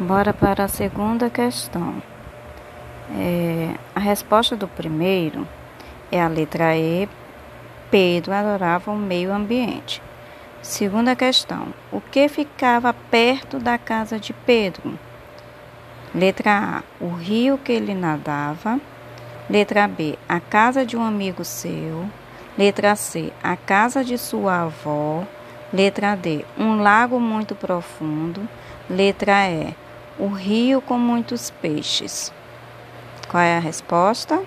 Bora para a segunda questão. É, a resposta do primeiro é a letra E. Pedro adorava o meio ambiente. Segunda questão. O que ficava perto da casa de Pedro? Letra A. O rio que ele nadava. Letra B. A casa de um amigo seu. Letra C. A casa de sua avó. Letra D. Um lago muito profundo. Letra E o rio com muitos peixes. Qual é a resposta?